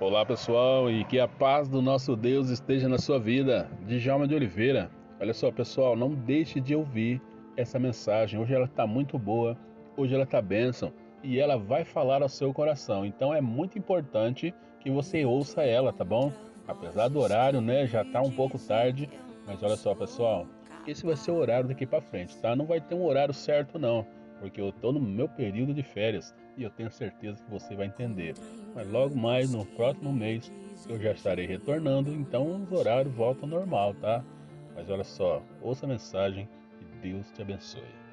Olá pessoal e que a paz do nosso Deus esteja na sua vida. Djalma de Oliveira. Olha só pessoal, não deixe de ouvir essa mensagem. Hoje ela está muito boa, hoje ela está bênção e ela vai falar ao seu coração. Então é muito importante que você ouça ela, tá bom? Apesar do horário, né, já está um pouco tarde, mas olha só pessoal, esse vai ser o horário daqui para frente, tá? Não vai ter um horário certo não porque eu estou no meu período de férias e eu tenho certeza que você vai entender. Mas logo mais no próximo mês eu já estarei retornando, então os horários voltam ao normal, tá? Mas olha só, ouça a mensagem e Deus te abençoe.